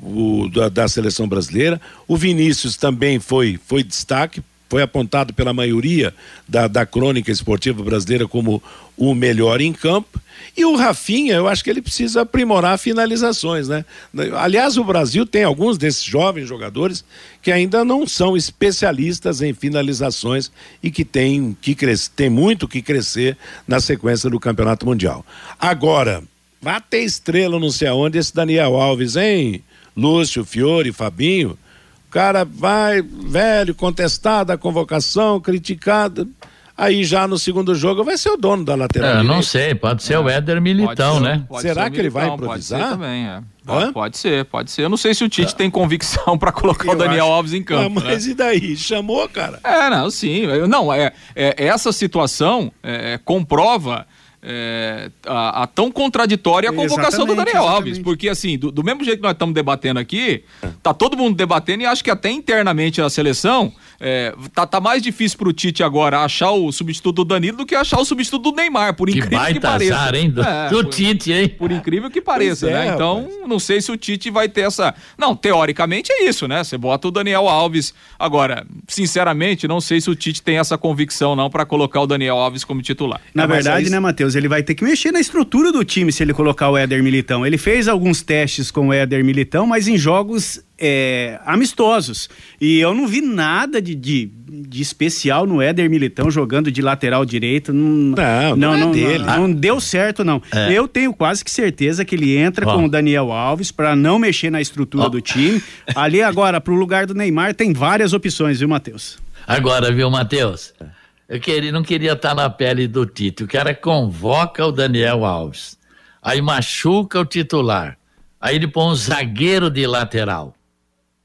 o, da, da, seleção brasileira. O Vinícius também foi, foi destaque, foi apontado pela maioria da, da crônica esportiva brasileira como o melhor em campo. E o Rafinha, eu acho que ele precisa aprimorar finalizações, né? Aliás, o Brasil tem alguns desses jovens jogadores que ainda não são especialistas em finalizações e que tem, que cres... tem muito que crescer na sequência do Campeonato Mundial. Agora, vai ter estrela não sei aonde esse Daniel Alves, hein? Lúcio, Fiore, Fabinho. O cara vai, velho, contestado a convocação, criticado aí já no segundo jogo vai ser o dono da lateral. É, não sei, pode ser é. o Éder Militão, ser, né? Será que ele vai improvisar? Pode ser também, é. Pode, pode ser, pode ser. Eu não sei se o Tite é. tem convicção para colocar Eu o Daniel acho... Alves em campo. Ah, mas né? e daí? Chamou, cara? É, não, sim. Não, é, é essa situação é, comprova é, a, a, tão contraditória a convocação exatamente, do Daniel exatamente. Alves. Porque, assim, do, do, mesmo jeito que nós estamos debatendo aqui, tá todo mundo debatendo e acho que até internamente a seleção é, tá, tá mais difícil pro Tite agora achar o substituto do Danilo do que achar o substituto do Neymar, por que incrível que pareça. Azar, hein? Do, é, do por, Tite, hein? Por incrível que pareça, né? Então, rapaz. não sei se o Tite vai ter essa. Não, teoricamente é isso, né? Você bota o Daniel Alves. Agora, sinceramente, não sei se o Tite tem essa convicção, não, para colocar o Daniel Alves como titular. Na é, verdade, né, Matheus? Ele vai ter que mexer na estrutura do time se ele colocar o Éder Militão. Ele fez alguns testes com o Éder Militão, mas em jogos é, amistosos. E eu não vi nada de, de, de, especial no Éder Militão jogando de lateral direito. Não, não, não, não, é dele. não, não deu certo, não. É. Eu tenho quase que certeza que ele entra oh. com o Daniel Alves para não mexer na estrutura oh. do time. Ali agora, para o lugar do Neymar, tem várias opções, viu, Matheus? Agora, viu, Matheus? Eu queria, não queria estar na pele do Tite. O cara convoca o Daniel Alves, aí machuca o titular, aí ele põe um zagueiro de lateral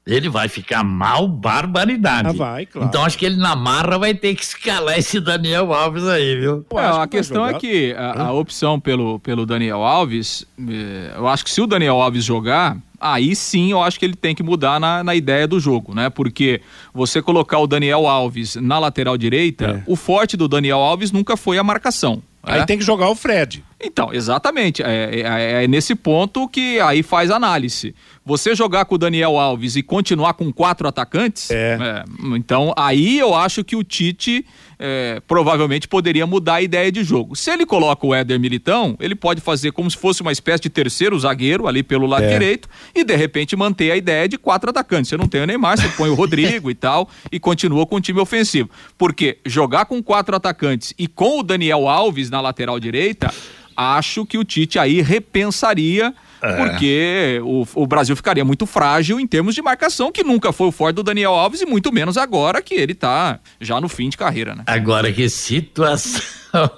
ele vai ficar mal barbaridade. Ah, vai, claro. Então acho que ele na marra vai ter que escalar esse Daniel Alves aí, viu? É, a que questão é que a, a, opção pelo, pelo Daniel Alves, eh, eu acho que se o Daniel Alves jogar, aí sim eu acho que ele tem que mudar na, na ideia do jogo, né? Porque você colocar o Daniel Alves na lateral direita, é. o forte do Daniel Alves nunca foi a marcação. Aí é? tem que jogar o Fred. Então, exatamente. É, é, é, nesse ponto que aí faz análise. Você jogar com o Daniel Alves e continuar com quatro atacantes, é. é então aí eu acho que o Tite é, provavelmente poderia mudar a ideia de jogo. Se ele coloca o Éder Militão, ele pode fazer como se fosse uma espécie de terceiro zagueiro ali pelo lado é. direito e de repente manter a ideia de quatro atacantes. Você não tem o Neymar, você põe o Rodrigo e tal e continua com o time ofensivo. Porque jogar com quatro atacantes e com o Daniel Alves na lateral direita, acho que o Tite aí repensaria é. porque o, o Brasil ficaria muito frágil em termos de marcação, que nunca foi o forte do Daniel Alves e muito menos agora que ele tá já no fim de carreira, né? Agora, que situação.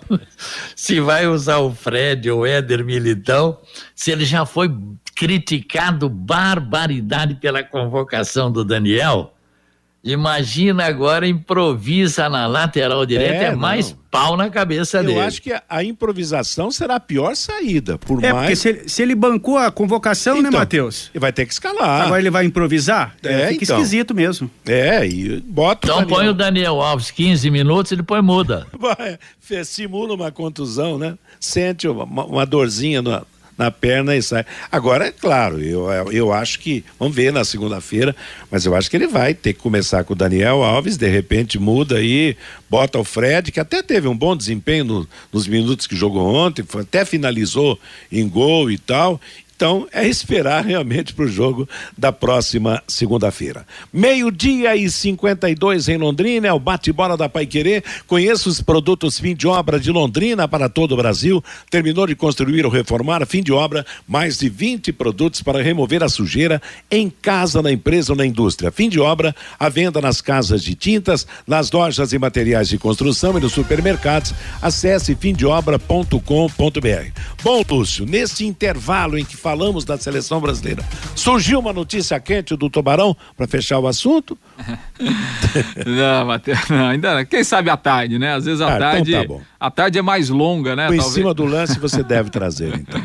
se vai usar o Fred ou o Éder Militão, se ele já foi criticado barbaridade pela convocação do Daniel, Imagina agora, improvisa na lateral direita, é, é mais pau na cabeça Eu dele. Eu acho que a, a, improvisação será a pior saída, por é, mais... porque se ele, se ele bancou a convocação, né, então, né, Matheus? Ele vai ter que escalar. Agora ele vai improvisar? É, Fica então. esquisito mesmo. É, e bota Então põe o Daniel Alves 15 minutos, ele põe muda. Vai, simula uma contusão, né? Sente uma, uma dorzinha no, na perna e sai. Agora, é claro, eu, eu acho que, vamos ver na segunda-feira, mas eu acho que ele vai ter que começar com o Daniel Alves, de repente muda aí, bota o Fred, que até teve um bom desempenho no, nos minutos que jogou ontem, até finalizou em gol e tal, então, é esperar realmente para o jogo da próxima segunda-feira. Meio-dia e 52 em Londrina, é o bate-bola da Pai Querer. Conheça os produtos fim de obra de Londrina para todo o Brasil. Terminou de construir ou reformar, fim de obra, mais de 20 produtos para remover a sujeira em casa, na empresa ou na indústria. Fim de obra, a venda nas casas de tintas, nas lojas e materiais de construção e nos supermercados. Acesse fimdeobra.com.br. Bom, Lúcio, nesse intervalo em que falamos da seleção brasileira. Surgiu uma notícia quente do Tubarão para fechar o assunto? não, Matheus, não, ainda quem sabe à tarde, né? Às vezes à ah, então tarde, então tá a tarde é mais longa, né? Em Talvez... cima do lance você deve trazer, então.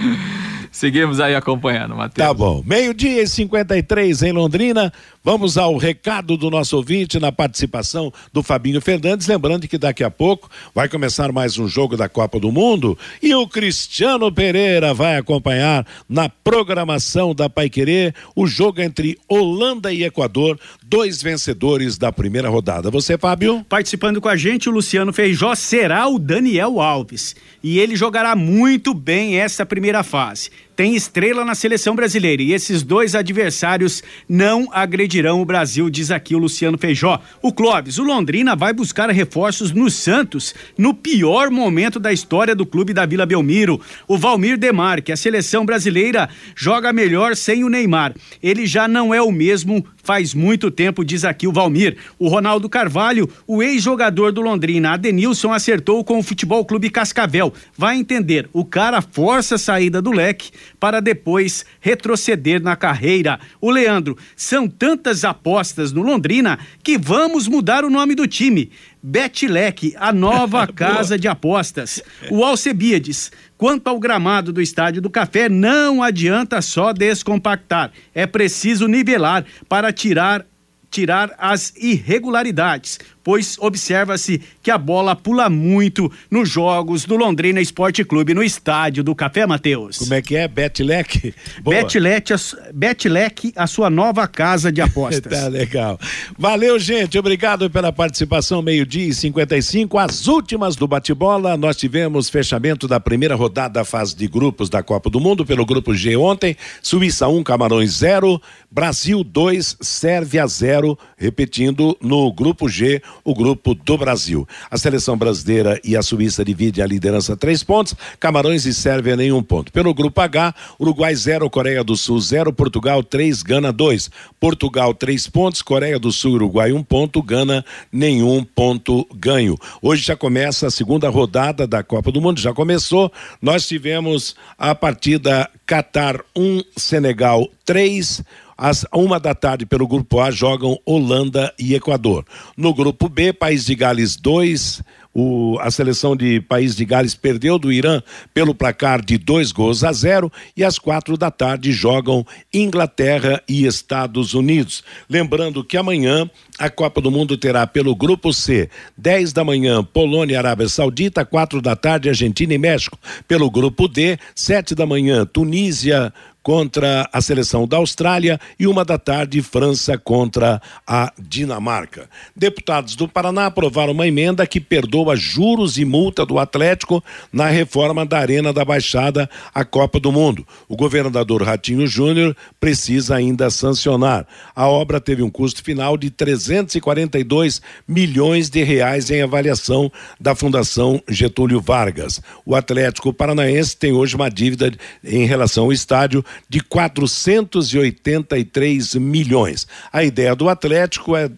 Seguimos aí acompanhando, Matheus. Tá bom. Meio-dia e 53 em Londrina. Vamos ao recado do nosso ouvinte na participação do Fabinho Fernandes. Lembrando que daqui a pouco vai começar mais um jogo da Copa do Mundo e o Cristiano Pereira vai acompanhar na programação da Paiquerê o jogo entre Holanda e Equador, dois vencedores da primeira rodada. Você, Fábio? Participando com a gente, o Luciano Feijó será o Daniel Alves e ele jogará muito bem essa primeira fase tem estrela na seleção brasileira e esses dois adversários não agredirão o Brasil, diz aqui o Luciano Feijó. O Clóvis, o Londrina vai buscar reforços no Santos no pior momento da história do clube da Vila Belmiro. O Valmir Demarque, a seleção brasileira joga melhor sem o Neymar. Ele já não é o mesmo faz muito tempo, diz aqui o Valmir. O Ronaldo Carvalho, o ex-jogador do Londrina, Adenilson, acertou com o Futebol Clube Cascavel. Vai entender, o cara força a saída do leque para depois retroceder na carreira. O Leandro, são tantas apostas no Londrina que vamos mudar o nome do time. Betlec, a nova casa de apostas. O Alcebiades, quanto ao gramado do Estádio do Café, não adianta só descompactar. É preciso nivelar para tirar tirar as irregularidades pois observa-se que a bola pula muito nos jogos do Londrina Esporte Clube no estádio do Café Mateus. Como é que é? Betlec? Betlec, Betlec, a sua nova casa de apostas. tá legal. Valeu, gente. Obrigado pela participação. Meio-dia e 55. As últimas do bate-bola. Nós tivemos fechamento da primeira rodada da fase de grupos da Copa do Mundo pelo grupo G ontem. Suíça 1, um, Camarões 0, Brasil 2, Sérvia 0. Repetindo no grupo G, o grupo do Brasil. A seleção brasileira e a Suíça dividem a liderança três pontos, Camarões e Sérvia nenhum ponto. Pelo grupo H, Uruguai 0, Coreia do Sul 0, Portugal 3, Gana 2. Portugal três pontos, Coreia do Sul, Uruguai um ponto, Gana nenhum ponto ganho. Hoje já começa a segunda rodada da Copa do Mundo, já começou. Nós tivemos a partida Qatar 1, um, Senegal 3. Às uma da tarde, pelo grupo A, jogam Holanda e Equador. No grupo B, País de Gales 2, o, a seleção de País de Gales perdeu do Irã pelo placar de dois gols a zero e às quatro da tarde jogam Inglaterra e Estados Unidos. Lembrando que amanhã a Copa do Mundo terá pelo grupo C, 10 da manhã, Polônia e Arábia Saudita, quatro da tarde, Argentina e México. Pelo grupo D, sete da manhã, Tunísia, contra a seleção da Austrália e uma da tarde França contra a Dinamarca. Deputados do Paraná aprovaram uma emenda que perdoa juros e multa do Atlético na reforma da Arena da Baixada à Copa do Mundo. O governador Ratinho Júnior precisa ainda sancionar. A obra teve um custo final de 342 milhões de reais em avaliação da Fundação Getúlio Vargas. O Atlético Paranaense tem hoje uma dívida em relação ao estádio de 483 milhões. A ideia do Atlético é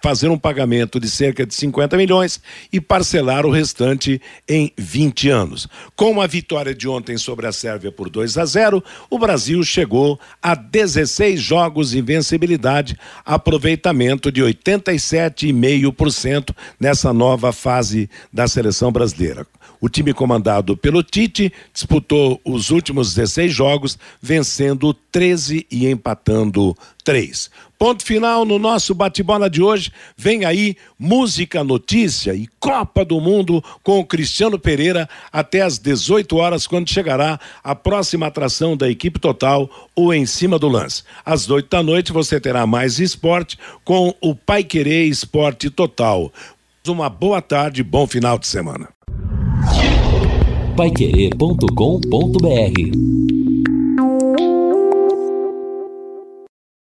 fazer um pagamento de cerca de 50 milhões e parcelar o restante em 20 anos. Com a vitória de ontem sobre a Sérvia por 2 a 0, o Brasil chegou a 16 jogos de invencibilidade, aproveitamento de 87,5% nessa nova fase da seleção brasileira. O time comandado pelo Tite disputou os últimos 16 jogos, vencendo 13 e empatando 3. Ponto final no nosso bate-bola de hoje. Vem aí música, notícia e Copa do Mundo com o Cristiano Pereira até às 18 horas, quando chegará a próxima atração da equipe total, o Em Cima do Lance. Às 8 da noite você terá mais esporte com o Pai Querer Esporte Total. Uma boa tarde, bom final de semana paiquerê.com.br